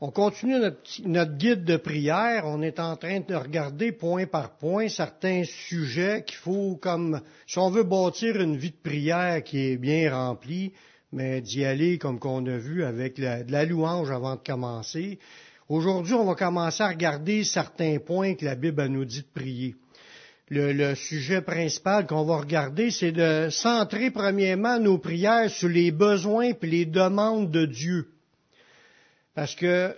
On continue notre, guide de prière. On est en train de regarder point par point certains sujets qu'il faut comme, si on veut bâtir une vie de prière qui est bien remplie, mais d'y aller comme qu'on a vu avec de la louange avant de commencer. Aujourd'hui, on va commencer à regarder certains points que la Bible nous dit de prier. Le, le sujet principal qu'on va regarder, c'est de centrer premièrement nos prières sur les besoins et les demandes de Dieu. Parce que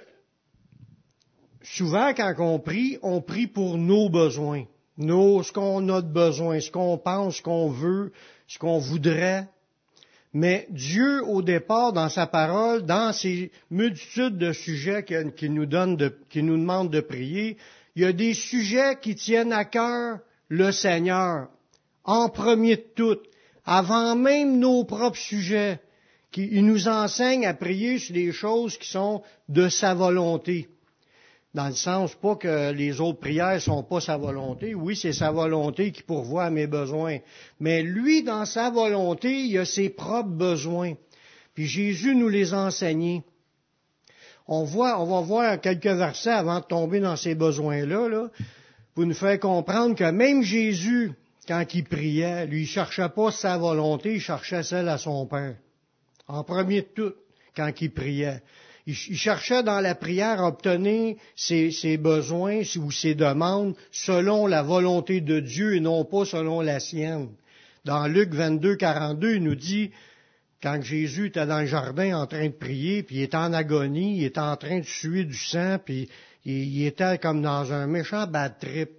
souvent, quand on prie, on prie pour nos besoins, nos, ce qu'on a de besoin, ce qu'on pense, ce qu'on veut, ce qu'on voudrait. Mais Dieu, au départ, dans sa parole, dans ces multitudes de sujets qu'il nous donne, qu'il nous demande de prier, il y a des sujets qui tiennent à cœur le Seigneur, en premier de tout, avant même nos propres sujets il nous enseigne à prier sur les choses qui sont de sa volonté. Dans le sens, pas que les autres prières sont pas sa volonté. Oui, c'est sa volonté qui pourvoit à mes besoins. Mais lui, dans sa volonté, il a ses propres besoins. Puis Jésus nous les a enseignés. On voit, on va voir quelques versets avant de tomber dans ces besoins-là, là, pour nous faire comprendre que même Jésus, quand il priait, lui, il cherchait pas sa volonté, il cherchait celle à son Père en premier de tout, quand il priait. Il, cherchait dans la prière à obtenir ses, besoins ou ses demandes selon la volonté de Dieu et non pas selon la sienne. Dans Luc 22, 42, il nous dit, quand Jésus était dans le jardin en train de prier, puis il était en agonie, il était en train de suer du sang, puis il, était comme dans un méchant bad trip.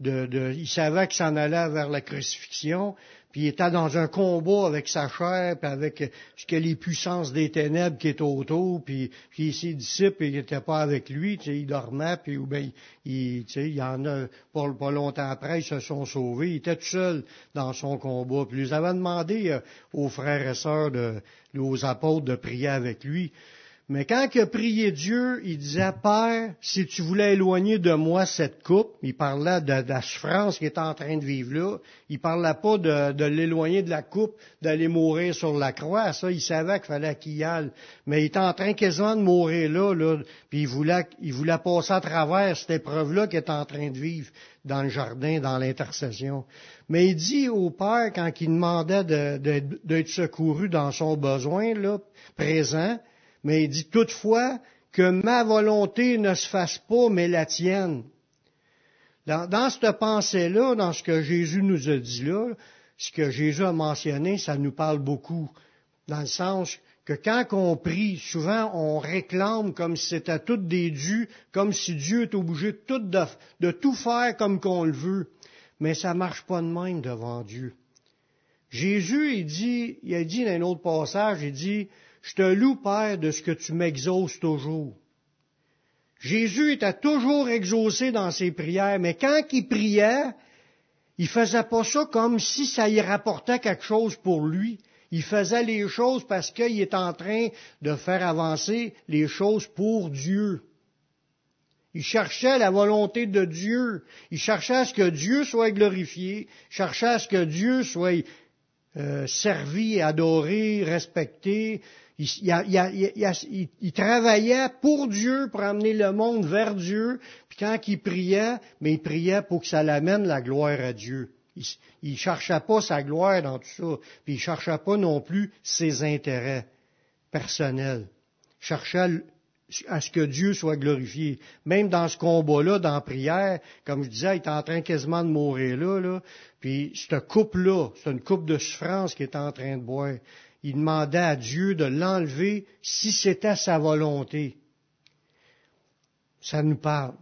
De, il savait qu'il s'en allait vers la crucifixion, puis il était dans un combat avec sa chair, puis avec que les puissances des ténèbres qui étaient autour, puis, puis ses disciples ils n'étaient pas avec lui, tu sais, il dormait, puis ou bien, il, tu sais, il y en a pas, longtemps après, ils se sont sauvés, il était tout seul dans son combat. Puis ils avaient demandé euh, aux frères et sœurs, aux apôtres de prier avec lui. Mais quand il a prié Dieu, il disait, Père, si tu voulais éloigner de moi cette coupe, il parlait de, la souffrance qu'il était en train de vivre là, il parlait pas de, l'éloigner de la coupe, d'aller mourir sur la croix, ça, il savait qu'il fallait qu'il y aille. Mais il était en train quasiment de mourir là, là puis il voulait, il voulait passer à travers cette épreuve-là qu'il était en train de vivre dans le jardin, dans l'intercession. Mais il dit au Père, quand il demandait d'être secouru dans son besoin, là, présent, mais il dit toutefois que ma volonté ne se fasse pas, mais la tienne. Dans, cette pensée-là, dans ce que Jésus nous a dit là, ce que Jésus a mentionné, ça nous parle beaucoup. Dans le sens que quand on prie, souvent on réclame comme si c'était tout des dieux, comme si Dieu est obligé de tout, de tout faire comme qu'on le veut. Mais ça marche pas de même devant Dieu. Jésus, il dit, il a dit dans un autre passage, il dit, je te loue, Père, de ce que tu m'exauces toujours. Jésus était toujours exaucé dans ses prières, mais quand il priait, il faisait pas ça comme si ça y rapportait quelque chose pour lui. Il faisait les choses parce qu'il est en train de faire avancer les choses pour Dieu. Il cherchait la volonté de Dieu. Il cherchait à ce que Dieu soit glorifié. Il cherchait à ce que Dieu soit euh, servi, adoré, respecté. Il, travaillait pour Dieu, pour amener le monde vers Dieu. Puis quand il priait, mais il priait pour que ça l'amène la gloire à Dieu. Il ne cherchait pas sa gloire dans tout ça. Puis il ne cherchait pas non plus ses intérêts personnels. Il cherchait à ce que Dieu soit glorifié. Même dans ce combat-là, dans la prière, comme je disais, il était en train quasiment de mourir là, là. Puis cette coupe-là, c'est une coupe de souffrance qu'il est en train de boire il demandait à Dieu de l'enlever si c'était sa volonté. Ça nous parle.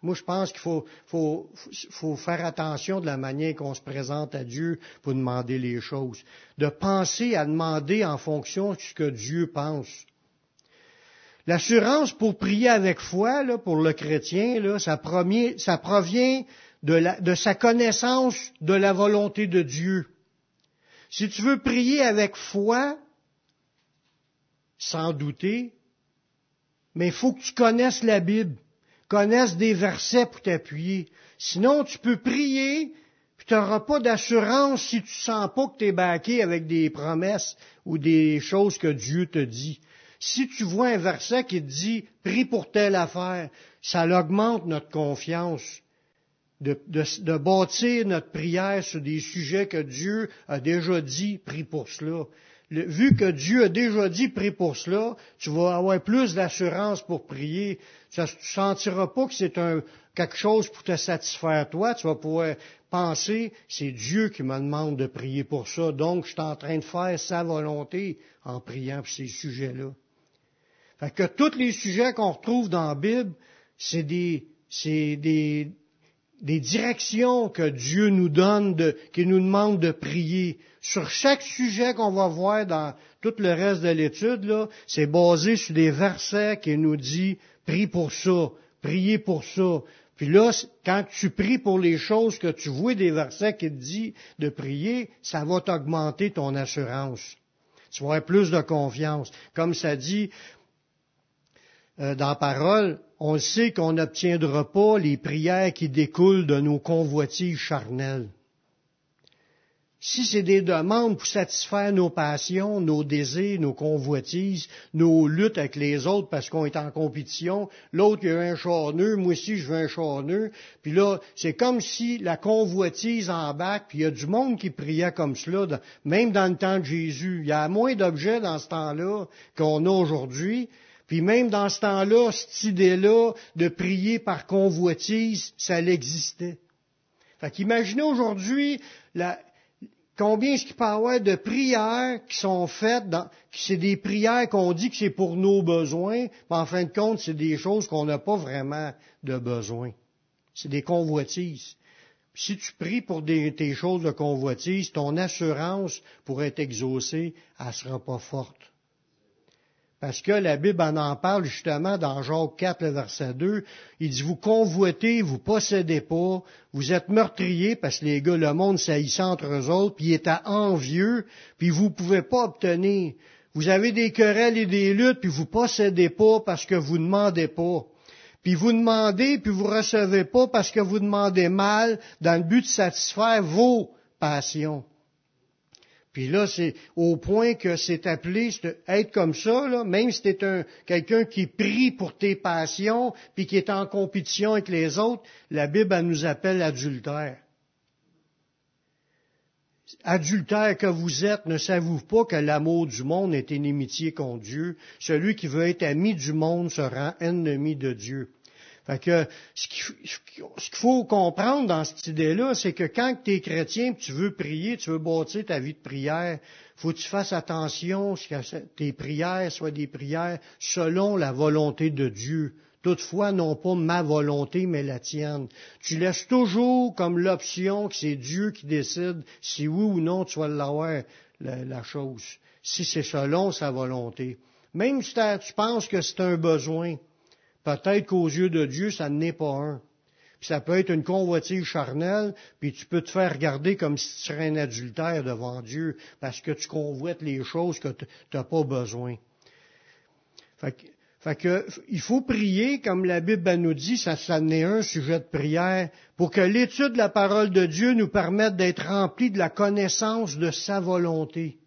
Moi, je pense qu'il faut, faire attention de la manière qu'on se présente à Dieu pour demander les choses. De penser à demander en fonction de ce que Dieu pense. L'assurance pour prier avec foi, pour le chrétien, ça, provient de sa connaissance de la volonté de Dieu. Si tu veux prier avec foi, sans douter, mais il faut que tu connaisses la Bible, connaisses des versets pour t'appuyer. Sinon, tu peux prier, puis tu n'auras pas d'assurance si tu sens pas que tu es baqué avec des promesses ou des choses que Dieu te dit. Si tu vois un verset qui te dit prie pour telle affaire, ça augmente notre confiance de, de, bâtir notre prière sur des sujets que Dieu a déjà dit, prie pour cela. vu que Dieu a déjà dit, prie pour cela, tu vas avoir plus d'assurance pour prier. Tu ne sentiras pas que c'est un, quelque chose pour te satisfaire toi. Tu vas pouvoir penser, c'est Dieu qui me demande de prier pour ça, donc je suis en train de faire sa volonté en priant pour ces sujets-là. Fait que tous les sujets qu'on retrouve dans la Bible, c'est des, c'est des, des directions que Dieu nous donne, de, qui nous demande de prier. Sur chaque sujet qu'on va voir dans tout le reste de l'étude, c'est basé sur des versets qui nous dit prie pour ça, priez pour ça. Puis là, quand tu pries pour les choses que tu vois des versets qui te disent de prier, ça va t'augmenter ton assurance. Tu vas avoir plus de confiance. Comme ça dit euh, dans la parole, on sait qu'on n'obtiendra pas les prières qui découlent de nos convoitises charnelles. Si c'est des demandes pour satisfaire nos passions, nos désirs, nos convoitises, nos luttes avec les autres parce qu'on est en compétition, l'autre il a un charneux, moi aussi je veux un charneux, puis là c'est comme si la convoitise en bac, puis il y a du monde qui priait comme cela, même dans le temps de Jésus. Il y a moins d'objets dans ce temps-là qu'on a aujourd'hui, puis même dans ce temps-là, cette idée-là de prier par convoitise, ça l'existait. Fait qu'imaginez aujourd'hui combien est-ce qu'il peut de prières qui sont faites, dans, c'est des prières qu'on dit que c'est pour nos besoins, mais en fin de compte, c'est des choses qu'on n'a pas vraiment de besoin. C'est des convoitises. Si tu pries pour des, tes choses de convoitise, ton assurance pour être exaucée, elle sera pas forte. Parce que la Bible en en parle justement dans Jacques 4, le verset 2. Il dit, vous convoitez, vous possédez pas, vous êtes meurtriers, parce que les gars, le monde s'haïssait entre eux autres, puis il est envieux, puis vous pouvez pas obtenir. Vous avez des querelles et des luttes, puis vous possédez pas parce que vous demandez pas. Puis vous demandez, puis vous recevez pas parce que vous demandez mal, dans le but de satisfaire vos passions. Puis là, c'est au point que c'est appelé être comme ça, là, même si tu es quelqu'un qui prie pour tes passions, puis qui est en compétition avec les autres, la Bible nous appelle adultère. Adultère que vous êtes, ne savez-vous pas que l'amour du monde est inimitié contre Dieu? Celui qui veut être ami du monde se rend ennemi de Dieu. Fait que ce qu'il faut comprendre dans cette idée-là, c'est que quand tu es chrétien, tu veux prier, tu veux bâtir ta vie de prière, faut que tu fasses attention que tes prières soient des prières selon la volonté de Dieu. Toutefois, non pas ma volonté, mais la tienne. Tu laisses toujours comme l'option que c'est Dieu qui décide si oui ou non tu vas l'avoir, la, la chose, si c'est selon sa volonté. Même si tu penses que c'est un besoin, Peut-être qu'aux yeux de Dieu, ça n'est pas un. Puis ça peut être une convoitise charnelle, puis tu peux te faire regarder comme si tu serais un adultère devant Dieu, parce que tu convoites les choses que tu n'as pas besoin. Fait que, il faut prier, comme la Bible nous dit, ça, ça n'est un sujet de prière, pour que l'étude de la parole de Dieu nous permette d'être remplis de la connaissance de sa volonté.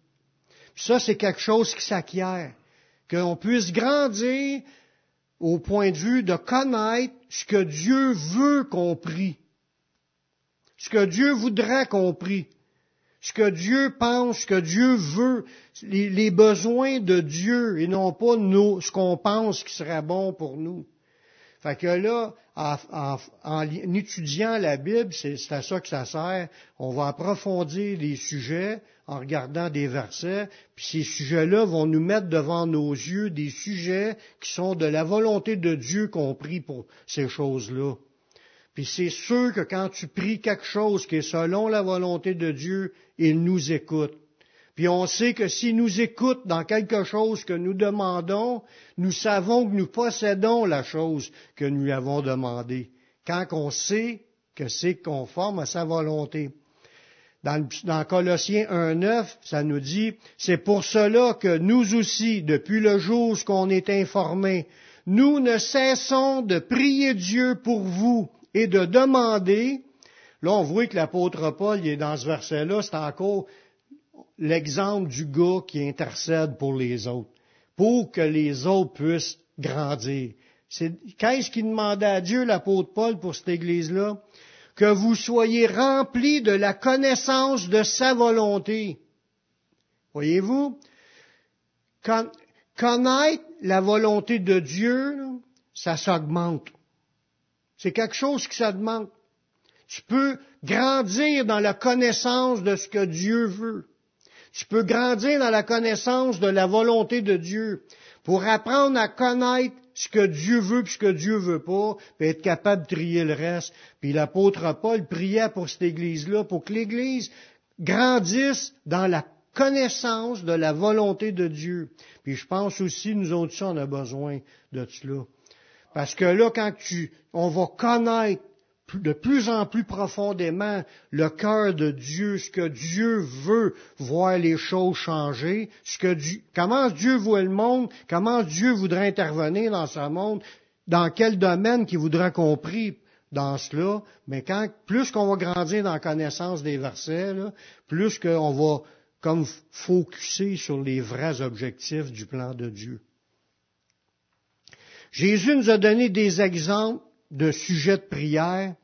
ça, c'est quelque chose qui s'acquiert. Qu'on puisse grandir au point de vue de connaître ce que Dieu veut qu'on prie, ce que Dieu voudrait qu'on prie, ce que Dieu pense, ce que Dieu veut, les, besoins de Dieu et non pas nous, ce qu'on pense qui serait bon pour nous. Fait que là, en, étudiant la Bible, c'est à ça que ça sert. On va approfondir les sujets en regardant des versets, puis ces sujets-là vont nous mettre devant nos yeux des sujets qui sont de la volonté de Dieu compris pour ces choses-là. Puis c'est sûr que quand tu pries quelque chose qui est selon la volonté de Dieu, il nous écoute. Puis on sait que s'il nous écoute dans quelque chose que nous demandons, nous savons que nous possédons la chose que nous lui avons demandée. Quand on sait que c'est conforme à sa volonté. Dans, dans Colossiens 1.9, ça nous dit, c'est pour cela que nous aussi, depuis le jour où on est informé, nous ne cessons de prier Dieu pour vous et de demander, là on voit que l'apôtre Paul il est dans ce verset-là, c'est encore l'exemple du gars qui intercède pour les autres. pour que les autres puissent grandir. Qu'est-ce qu'il demandait à Dieu, l'apôtre Paul, pour cette Église-là? Que vous soyez remplis de la connaissance de sa volonté. Voyez-vous? Connaître la volonté de Dieu, ça s'augmente. C'est quelque chose qui s'augmente. Tu peux grandir dans la connaissance de ce que Dieu veut. Tu peux grandir dans la connaissance de la volonté de Dieu pour apprendre à connaître ce que Dieu veut puis ce que Dieu veut pas, puis être capable de trier le reste. Puis l'apôtre Paul priait pour cette Église-là, pour que l'Église grandisse dans la connaissance de la volonté de Dieu. Puis je pense aussi, nous autres, on a besoin de cela. Parce que là, quand tu, on va connaître de plus en plus profondément le cœur de Dieu, ce que Dieu veut voir les choses changer, ce que comment Dieu voit le monde, comment Dieu voudrait intervenir dans ce monde, dans quel domaine qu'il voudrait compris dans cela. Mais quand, plus qu'on va grandir dans la connaissance des versets, plus qu'on va comme focuser sur les vrais objectifs du plan de Dieu. Jésus nous a donné des exemples de sujets de prière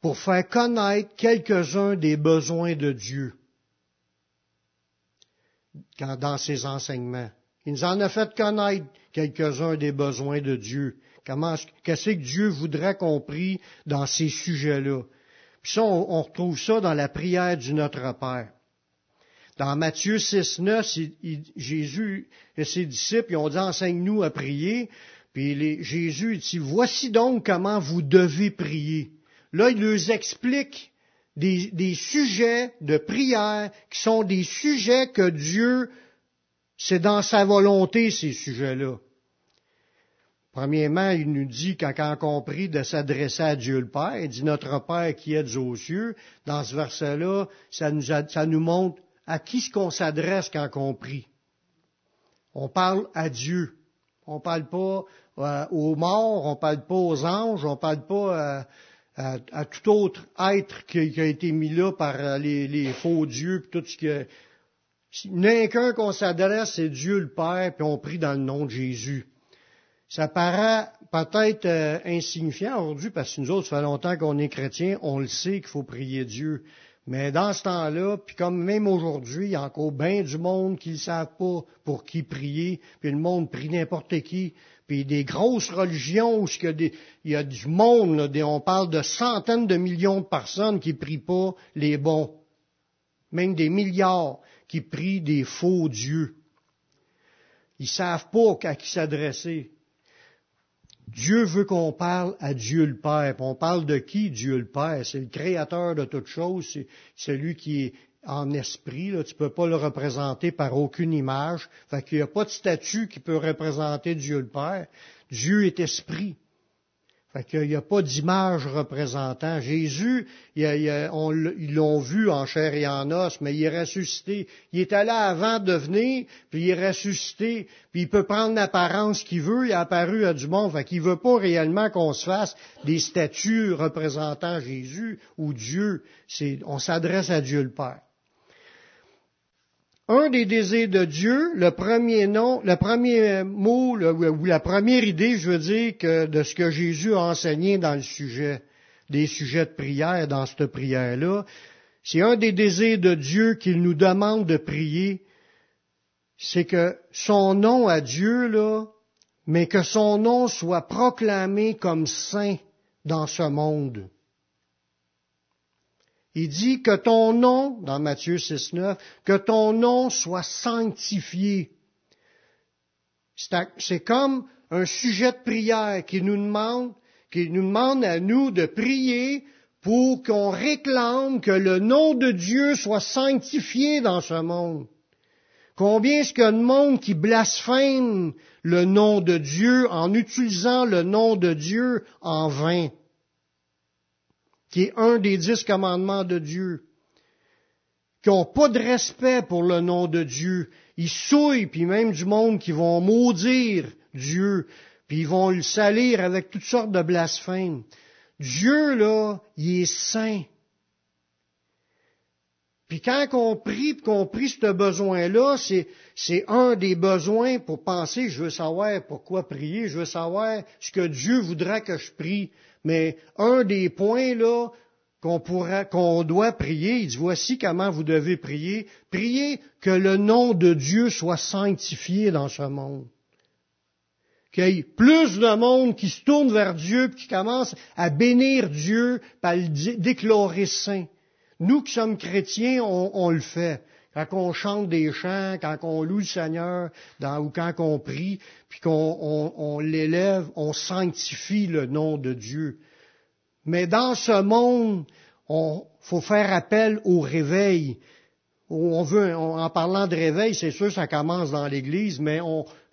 pour faire connaître quelques-uns des besoins de Dieu dans ses enseignements. Il nous en a fait connaître quelques-uns des besoins de Dieu. Comment, qu'est-ce que Dieu voudrait compris dans ces sujets-là? Puis ça, on, retrouve ça dans la prière du Notre Père. Dans Matthieu 6, 9, Jésus et ses disciples, ils ont dit, enseigne-nous à prier. Puis Jésus dit, voici donc comment vous devez prier. Là, il leur explique des, sujets de prière qui sont des sujets que Dieu, c'est dans sa volonté, ces sujets-là. Premièrement, il nous dit, quand on compris de s'adresser à Dieu le Père, il dit notre Père qui est aux cieux. Dans ce verset-là, ça nous, ça nous montre à qui ce qu'on s'adresse quand on prie. On parle à Dieu. On parle pas euh, aux morts, on parle pas aux anges, on parle pas euh, à, tout autre être qui, a été mis là par euh, les, faux dieux, puis tout ce que. N'est qu'un qu'on s'adresse, c'est Dieu le Père, puis on prie dans le nom de Jésus. Ça paraît peut-être insignifiant aujourd'hui, parce que nous autres, ça fait longtemps qu'on est chrétiens, on le sait qu'il faut prier Dieu. Mais dans ce temps-là, puis comme même aujourd'hui, il y a encore bien du monde qui ne savent pas pour qui prier, puis le monde prie n'importe qui, puis des grosses religions où il y a, du monde, on parle de centaines de millions de personnes qui prient pas les bons, même des milliards qui prient des faux dieux. Ils savent pas à qui s'adresser. Dieu veut qu'on parle à Dieu le Père. on parle de qui Dieu le Père? C'est le créateur de toutes choses, c'est celui qui est en esprit. Tu ne peux pas le représenter par aucune image. Fait qu'il n'y a pas de statut qui peut représenter Dieu le Père. Dieu est esprit. Fait qu'il n'y a pas d'image représentant. Jésus, ils l'ont vu en chair et en os, mais il est ressuscité. Il est allé avant de venir, puis il est ressuscité, puis il peut prendre l'apparence qu'il veut, il est apparu à du monde. Fait qu'il veut pas réellement qu'on se fasse des statues représentant Jésus ou Dieu. on s'adresse à Dieu le Père un des désirs de Dieu, le premier nom, le premier mot, ou la première idée, je veux dire, de ce que Jésus a enseigné dans le sujet, des sujets de prière, dans cette prière-là, c'est un des désirs de Dieu qu'il nous demande de prier, c'est que son nom à Dieu, là, mais que son nom soit proclamé comme saint dans ce monde. Il dit que ton nom, dans Matthieu 6, 9, que ton nom soit sanctifié. C'est comme un sujet de prière qui nous demande, qui nous demande à nous de prier pour qu'on réclame que le nom de Dieu soit sanctifié dans ce monde. Combien est-ce qu'il y a de monde qui blasphème le nom de Dieu en utilisant le nom de Dieu en vain? Qui est un des dix commandements de Dieu, qui n'ont pas de respect pour le nom de Dieu. Ils souillent, puis même du monde qui vont maudire Dieu, puis ils vont le salir avec toutes sortes de blasphèmes. Dieu, là, il est saint. Puis quand on prie, qu'on prie ce besoin-là, c'est, c'est un des besoins pour penser, je veux savoir pourquoi prier, je veux savoir ce que Dieu voudra que je prie. Mais un des points là qu'on pourra, qu'on doit prier, il dit voici comment vous devez prier. Priez que le nom de Dieu soit sanctifié dans ce monde. Qu'il y ait plus de monde qui se tourne vers Dieu, qui commence à bénir Dieu, à le déclarer saint. Nous qui sommes chrétiens, on, le fait. Quand on chante des chants, quand on loue le Seigneur, ou quand on prie, puis qu'on l'élève, on sanctifie le nom de Dieu. Mais dans ce monde, on faut faire appel au réveil. On veut, en parlant de réveil, c'est sûr, ça commence dans l'Église, mais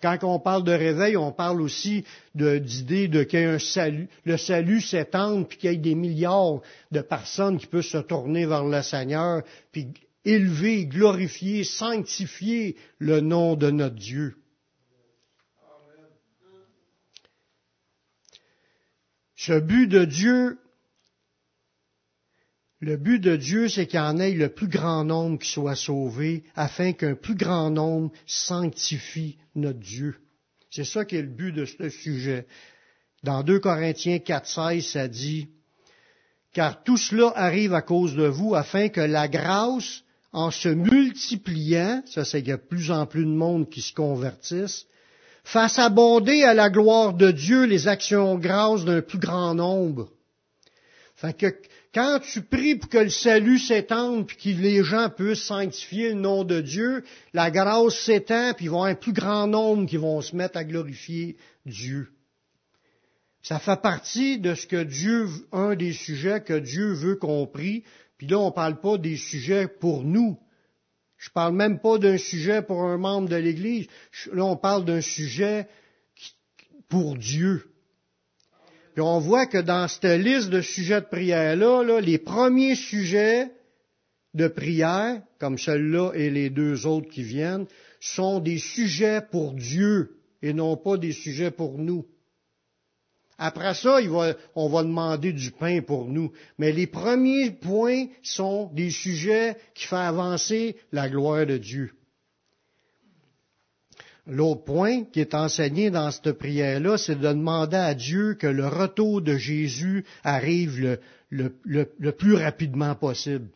quand on parle de réveil, on parle aussi d'idée de, qu'il y ait un salut, le salut s'étende, puis qu'il y ait des milliards de personnes qui peuvent se tourner vers le Seigneur, puis élever, glorifier, sanctifier le nom de notre Dieu. Ce but de Dieu, le but de Dieu, c'est qu'il en ait le plus grand nombre qui soit sauvé, afin qu'un plus grand nombre sanctifie notre Dieu. C'est ça qui est le but de ce sujet. Dans 2 Corinthiens 4.16, ça dit, Car tout cela arrive à cause de vous, afin que la grâce, en se multipliant, ça c'est qu'il y a plus en plus de monde qui se convertissent, fasse abonder à la gloire de Dieu les actions grâces d'un plus grand nombre. Fait que quand tu pries pour que le salut s'étende, puis que les gens puissent sanctifier le nom de Dieu, la grâce s'étend, puis il va y avoir un plus grand nombre qui vont se mettre à glorifier Dieu. Ça fait partie de ce que Dieu, un des sujets que Dieu veut qu'on prie. Puis là, on ne parle pas des sujets pour nous. Je parle même pas d'un sujet pour un membre de l'Église. Là, on parle d'un sujet pour Dieu. Puis on voit que dans cette liste de sujets de prière-là, les premiers sujets de prière, comme celui-là et les deux autres qui viennent, sont des sujets pour Dieu et non pas des sujets pour nous. Après ça, on va demander du pain pour nous. Mais les premiers points sont des sujets qui font avancer la gloire de Dieu. L'autre point qui est enseigné dans cette prière-là, c'est de demander à Dieu que le retour de Jésus arrive le, plus rapidement possible.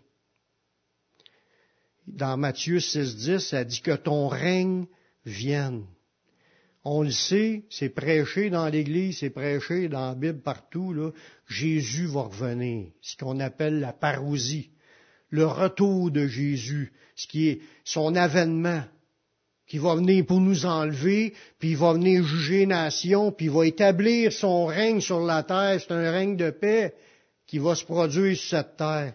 Dans Matthieu 6.10, ça dit que ton règne vienne. On le sait, c'est prêché dans l'Église, c'est prêché dans la Bible partout, là. Jésus va revenir. Ce qu'on appelle la parousie. Le retour de Jésus. Ce qui est son avènement qui va venir pour nous enlever, puis il va venir juger les nations, puis il va établir son règne sur la terre. C'est un règne de paix qui va se produire sur cette terre.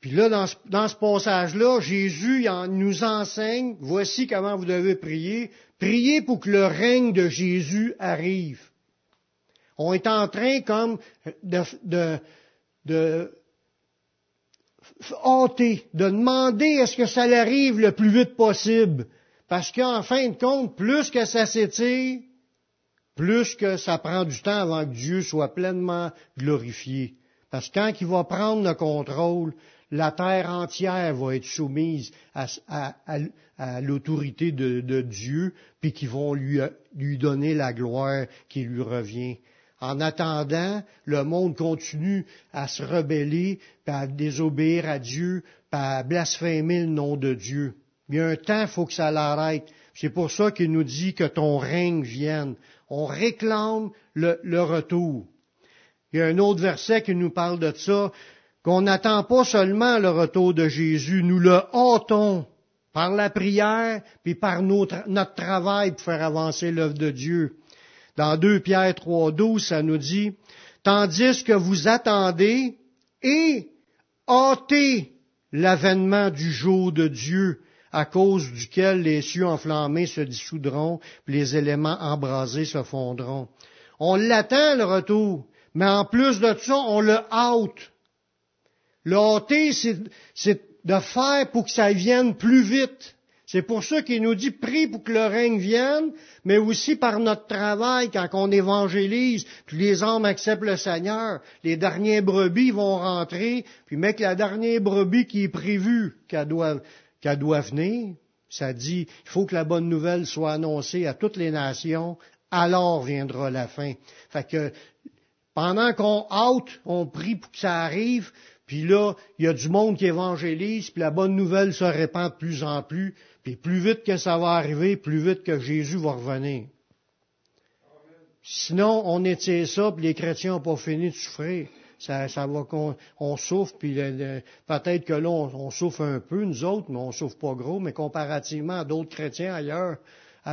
Puis là, dans ce, dans ce passage-là, Jésus nous enseigne, voici comment vous devez prier. Priez pour que le règne de Jésus arrive. On est en train comme de, de, de de demander est-ce que ça arrive le plus vite possible. Parce qu'en fin de compte, plus que ça s'étire, plus que ça prend du temps avant que Dieu soit pleinement glorifié. Parce que quand il va prendre le contrôle, la terre entière va être soumise à, l'autorité de, Dieu, puis qu'ils vont lui, lui donner la gloire qui lui revient. En attendant, le monde continue à se rebeller, à désobéir à Dieu, à blasphémer le nom de Dieu. Il y a un temps, il faut que ça l'arrête. C'est pour ça qu'il nous dit que ton règne vienne. On réclame le, retour. Il y a un autre verset qui nous parle de ça, qu'on n'attend pas seulement le retour de Jésus, nous le hâtons par la prière, puis par notre, travail pour faire avancer l'œuvre de Dieu. Dans 2 Pierre 3.12, ça nous dit, tandis que vous attendez et hâtez l'avènement du jour de Dieu, à cause duquel les cieux enflammés se dissoudront, puis les éléments embrasés se fondront. On l'attend, le retour, mais en plus de ça, on le hâte. Le hâter, c'est de faire pour que ça vienne plus vite. C'est pour ça qu'il nous dit prie pour que le règne vienne, mais aussi par notre travail quand on évangélise, puis les hommes acceptent le Seigneur. Les derniers brebis vont rentrer, puis mec, la dernière brebis qui est prévue qu'elle doit, doit venir, ça dit, il faut que la bonne nouvelle soit annoncée à toutes les nations, alors viendra la fin. Fait que pendant qu'on hâte, on prie pour que ça arrive, puis là, il y a du monde qui évangélise, puis la bonne nouvelle se répand de plus en plus, puis plus vite que ça va arriver, plus vite que Jésus va revenir. Sinon, on étire ça, puis les chrétiens n'ont pas fini de souffrir. Ça, ça va qu'on on souffre, puis peut-être que là, on, souffre un peu, nous autres, mais on souffre pas gros, mais comparativement à d'autres chrétiens ailleurs,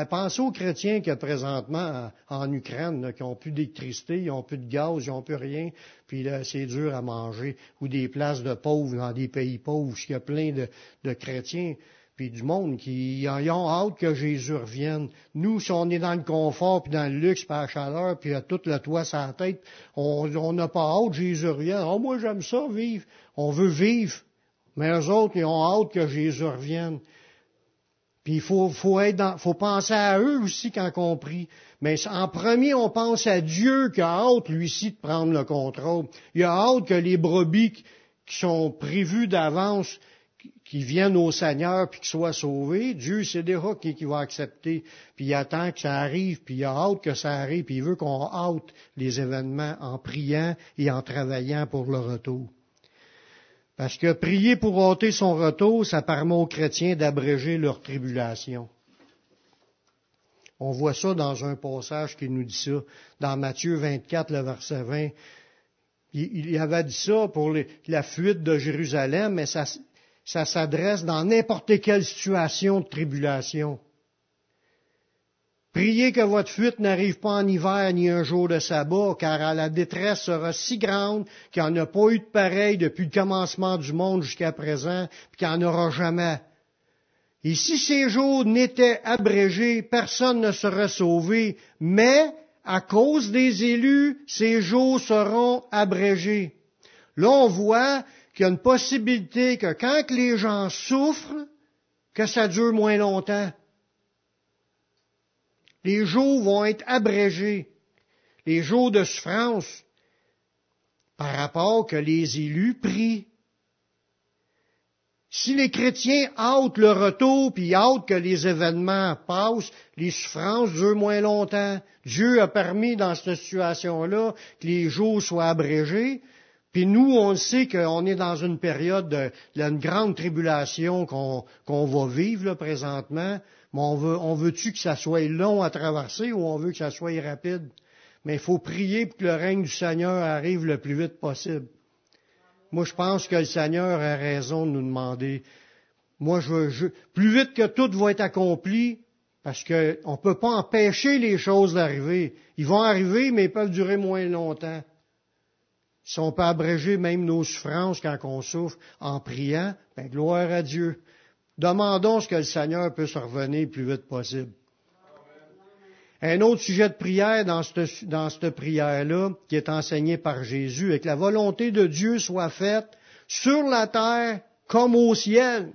pensez aux chrétiens qui présentement en, Ukraine, qui n'ont plus d'électricité, ils n'ont plus de gaz, ils n'ont plus rien, puis là, c'est dur à manger, ou des places de pauvres dans des pays pauvres, il y a plein de chrétiens puis du monde qui ont hâte que Jésus revienne. Nous, si on est dans le confort, puis dans le luxe, puis la chaleur, puis a tout le toit la tête, on n'a pas hâte que Jésus revienne. Oh, moi, j'aime ça, vivre. On veut vivre. Mais eux autres, ils ont hâte que Jésus revienne. Puis il faut, faut, être faut penser à eux aussi quand on prie. Mais en premier, on pense à Dieu qui a hâte, lui-ci, de prendre le contrôle. Il a hâte que les brebis qui sont prévues d'avance qui viennent au Seigneur puis qui soient sauvés, Dieu c'est déjà qui, qui va accepter, puis il attend que ça arrive, puis il a hâte que ça arrive, puis il veut qu'on hâte les événements en priant et en travaillant pour le retour. Parce que prier pour hâter son retour, ça permet aux chrétiens d'abréger leur tribulation. On voit ça dans un passage qui nous dit ça, dans Matthieu 24, le verset 20. Il, avait dit ça pour la fuite de Jérusalem, mais ça s'adresse dans n'importe quelle situation de tribulation. Priez que votre fuite n'arrive pas en hiver ni un jour de sabbat, car la détresse sera si grande qu'il n'y en a pas eu de pareil depuis le commencement du monde jusqu'à présent, puis qu'il n'y en aura jamais. Et si ces jours n'étaient abrégés, personne ne serait sauvé, mais à cause des élus, ces jours seront abrégés. Là, on voit qu'il y a une possibilité que quand les gens souffrent, que ça dure moins longtemps. Les jours vont être abrégés, les jours de souffrance, par rapport que les élus prient. Si les chrétiens hâtent le retour, puis hâtent que les événements passent, les souffrances durent moins longtemps. Dieu a permis dans cette situation-là que les jours soient abrégés, puis nous, on sait qu'on est dans une période de, une grande tribulation qu'on va vivre là, présentement. On veut, on veut-tu que ça soit long à traverser ou on veut que ça soit rapide? Mais il faut prier pour que le règne du Seigneur arrive le plus vite possible. Moi, je pense que le Seigneur a raison de nous demander. Moi, je veux, plus vite que tout va être accompli, parce qu'on ne peut pas empêcher les choses d'arriver. Ils vont arriver, mais ils peuvent durer moins longtemps. Si on peut abréger même nos souffrances quand on souffre en priant, ben, gloire à Dieu. Demandons ce que le Seigneur peut se revenir le plus vite possible. Un autre sujet de prière dans cette, prière-là, qui est enseigné par Jésus, est que la volonté de Dieu soit faite sur la terre comme au ciel.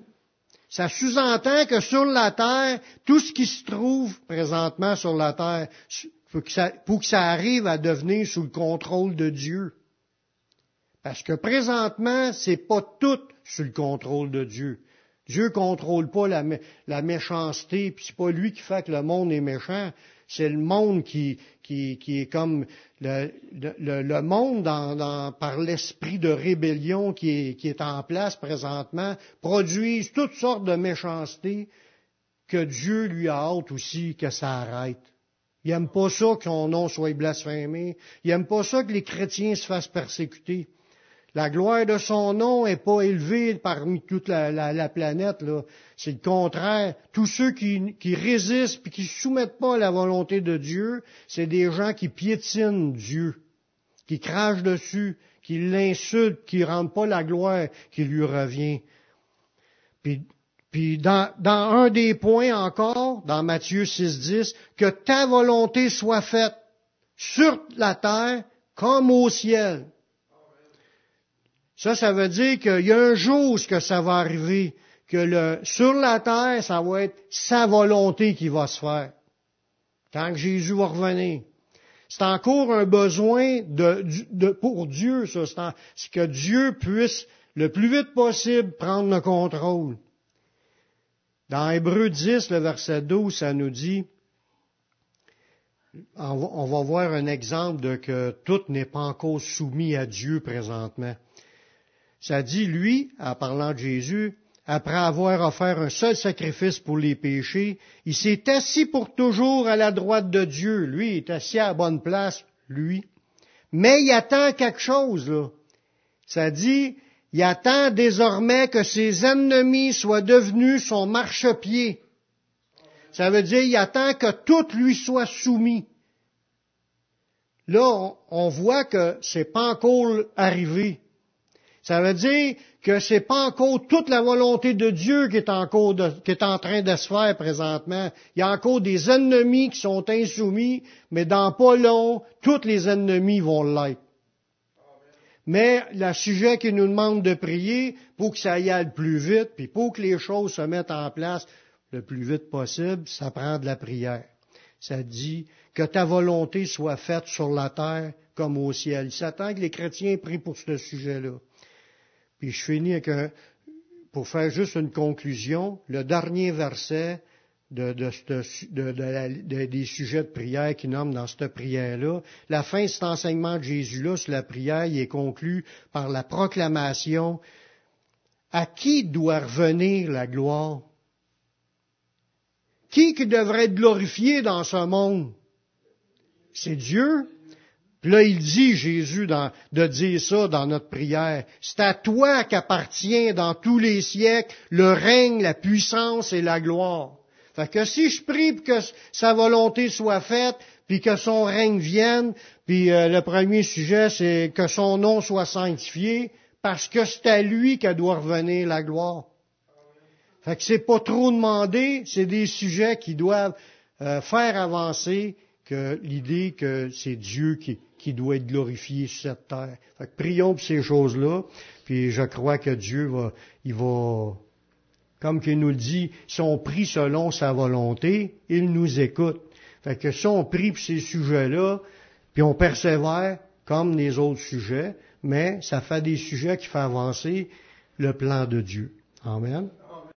Ça sous-entend que sur la terre, tout ce qui se trouve présentement sur la terre, pour que pour que ça arrive à devenir sous le contrôle de Dieu. Parce que présentement, c'est pas tout sous le contrôle de Dieu. Dieu contrôle pas la, méchanceté, puis c'est pas lui qui fait que le monde est méchant. C'est le monde qui, qui, qui, est comme le, monde par l'esprit de rébellion qui est, qui est en place présentement, produisent toutes sortes de méchanceté que Dieu lui a hâte aussi que ça arrête. Il aime pas ça que son nom soit blasphémé. Il aime pas ça que les chrétiens se fassent persécuter. La gloire de son nom n'est pas élevée parmi toute la, planète. C'est le contraire. Tous ceux qui, résistent et qui ne soumettent pas à la volonté de Dieu, c'est des gens qui piétinent Dieu, qui crachent dessus, qui l'insultent, qui ne rendent pas la gloire qui lui revient. Puis, dans, dans un des points encore, dans Matthieu 6.10, que ta volonté soit faite sur la terre comme au ciel. Ça, ça veut dire qu'il y a un jour où que ça va arriver, que le, sur la terre, ça va être sa volonté qui va se faire. Quand que Jésus va revenir. C'est encore un besoin de, de pour Dieu, ça. C'est que Dieu puisse le plus vite possible prendre le contrôle. Dans Hébreu 10, le verset 12, ça nous dit, on va voir un exemple de que tout n'est pas encore soumis à Dieu présentement. Ça dit, lui, en parlant de Jésus, après avoir offert un seul sacrifice pour les péchés, il s'est assis pour toujours à la droite de Dieu. Lui, il est assis à la bonne place, lui. Mais il attend quelque chose, là. Ça dit, il attend désormais que ses ennemis soient devenus son marchepied. Ça veut dire, il attend que tout lui soit soumis. Là, on voit que c'est pas encore arrivé. Ça veut dire que c'est pas encore toute la volonté de Dieu qui est, encore qui est en train de se faire présentement. Il y a encore des ennemis qui sont insoumis, mais dans pas long, tous les ennemis vont l'être. Mais le sujet qui nous demande de prier pour que ça y aille plus vite, puis pour que les choses se mettent en place le plus vite possible, ça prend de la prière. Ça dit que ta volonté soit faite sur la terre comme au ciel. Il s'attend que les chrétiens prient pour ce sujet-là. Puis je finis avec un, pour faire juste une conclusion, le dernier verset de, des sujets de prière qui nomment dans cette prière-là. La fin de cet enseignement de Jésus-là sur la prière il est conclu par la proclamation à qui doit revenir la gloire? Qui qui devrait être glorifié dans ce monde? C'est Dieu. Puis là, il dit, Jésus, de dire ça dans notre prière. C'est à toi qu'appartient dans tous les siècles le règne, la puissance et la gloire. Fait que si je prie pour que sa volonté soit faite, puis que son règne vienne, puis euh, le premier sujet, c'est que son nom soit sanctifié, parce que c'est à lui qu'elle doit revenir la gloire. Fait que c'est pas trop demandé, c'est des sujets qui doivent euh, faire avancer que l'idée que c'est Dieu qui, qui doit être glorifié sur cette terre. Fait que prions pour ces choses-là, puis je crois que Dieu va, il va, comme qu'il nous le dit, si on prie selon sa volonté, il nous écoute. Fait que si on prie pour ces sujets-là, puis on persévère, comme les autres sujets, mais ça fait des sujets qui font avancer le plan de Dieu. Amen.